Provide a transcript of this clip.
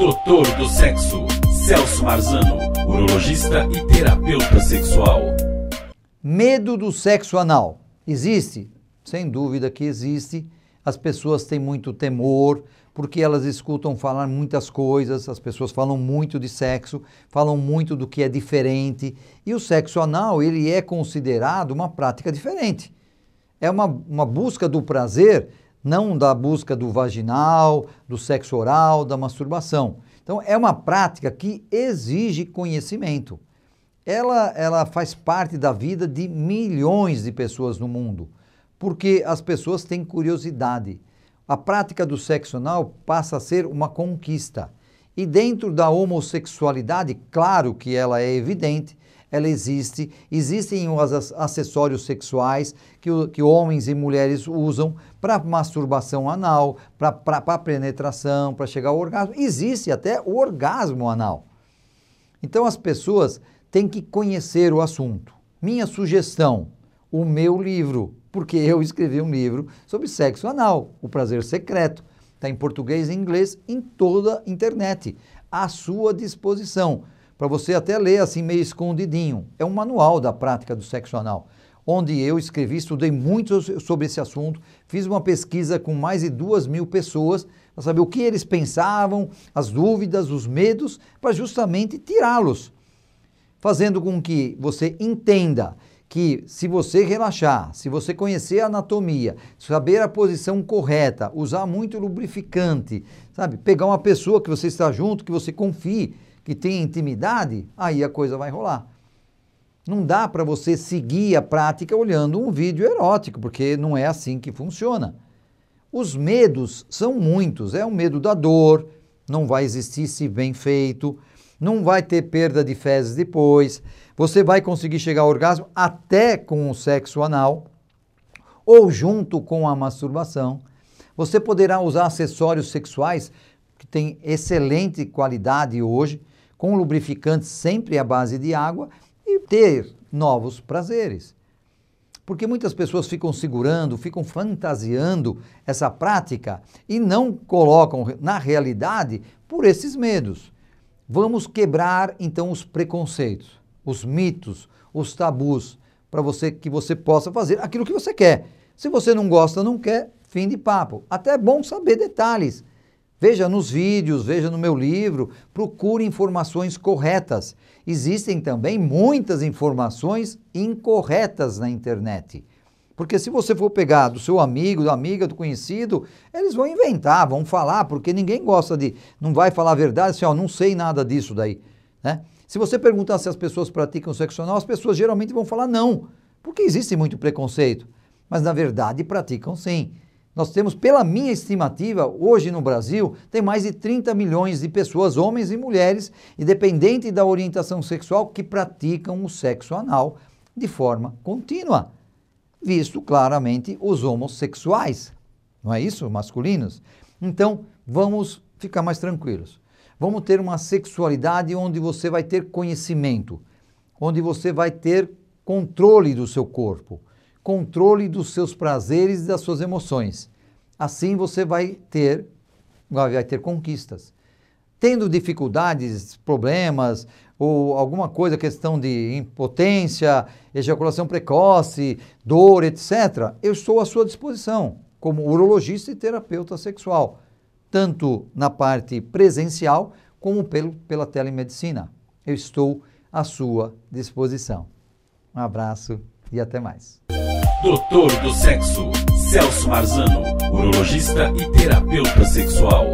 Doutor do Sexo, Celso Marzano, urologista e terapeuta sexual. Medo do sexo anal. Existe? Sem dúvida que existe. As pessoas têm muito temor, porque elas escutam falar muitas coisas, as pessoas falam muito de sexo, falam muito do que é diferente, e o sexo anal, ele é considerado uma prática diferente. É uma, uma busca do prazer não da busca do vaginal, do sexo oral, da masturbação. Então, é uma prática que exige conhecimento. Ela, ela faz parte da vida de milhões de pessoas no mundo, porque as pessoas têm curiosidade. A prática do sexo anal passa a ser uma conquista. E dentro da homossexualidade, claro que ela é evidente, ela existe. Existem os acessórios sexuais que, que homens e mulheres usam para masturbação anal, para penetração, para chegar ao orgasmo. Existe até o orgasmo anal. Então as pessoas têm que conhecer o assunto. Minha sugestão, o meu livro, porque eu escrevi um livro sobre sexo anal, o prazer secreto. Está em português e inglês em toda a internet, à sua disposição para você até ler assim meio escondidinho. É um manual da prática do sexo anal, onde eu escrevi, estudei muito sobre esse assunto, fiz uma pesquisa com mais de duas mil pessoas para saber o que eles pensavam, as dúvidas, os medos, para justamente tirá-los, fazendo com que você entenda que se você relaxar, se você conhecer a anatomia, saber a posição correta, usar muito lubrificante, sabe, pegar uma pessoa que você está junto, que você confie, que tem intimidade, aí a coisa vai rolar. Não dá para você seguir a prática olhando um vídeo erótico, porque não é assim que funciona. Os medos são muitos. É o medo da dor, não vai existir se bem feito, não vai ter perda de fezes depois, você vai conseguir chegar ao orgasmo até com o sexo anal ou junto com a masturbação. Você poderá usar acessórios sexuais que têm excelente qualidade hoje, com lubrificante sempre à base de água e ter novos prazeres. Porque muitas pessoas ficam segurando, ficam fantasiando essa prática e não colocam na realidade por esses medos. Vamos quebrar então os preconceitos, os mitos, os tabus, para você que você possa fazer aquilo que você quer. Se você não gosta, não quer, fim de papo. Até é bom saber detalhes. Veja nos vídeos, veja no meu livro, procure informações corretas. Existem também muitas informações incorretas na internet. Porque se você for pegar do seu amigo, da amiga, do conhecido, eles vão inventar, vão falar, porque ninguém gosta de. Não vai falar a verdade, assim, ó, não sei nada disso daí. Né? Se você perguntar se as pessoas praticam sexo anal, as pessoas geralmente vão falar não, porque existe muito preconceito. Mas na verdade praticam sim. Nós temos, pela minha estimativa, hoje no Brasil, tem mais de 30 milhões de pessoas, homens e mulheres, independente da orientação sexual, que praticam o sexo anal de forma contínua, visto claramente os homossexuais, não é isso? Masculinos. Então, vamos ficar mais tranquilos. Vamos ter uma sexualidade onde você vai ter conhecimento, onde você vai ter controle do seu corpo controle dos seus prazeres e das suas emoções. Assim você vai ter, vai ter conquistas. Tendo dificuldades, problemas ou alguma coisa, questão de impotência, ejaculação precoce, dor, etc., eu estou à sua disposição como urologista e terapeuta sexual, tanto na parte presencial como pelo, pela telemedicina. Eu estou à sua disposição. Um abraço e até mais. Doutor do Sexo, Celso Marzano, urologista e terapeuta sexual.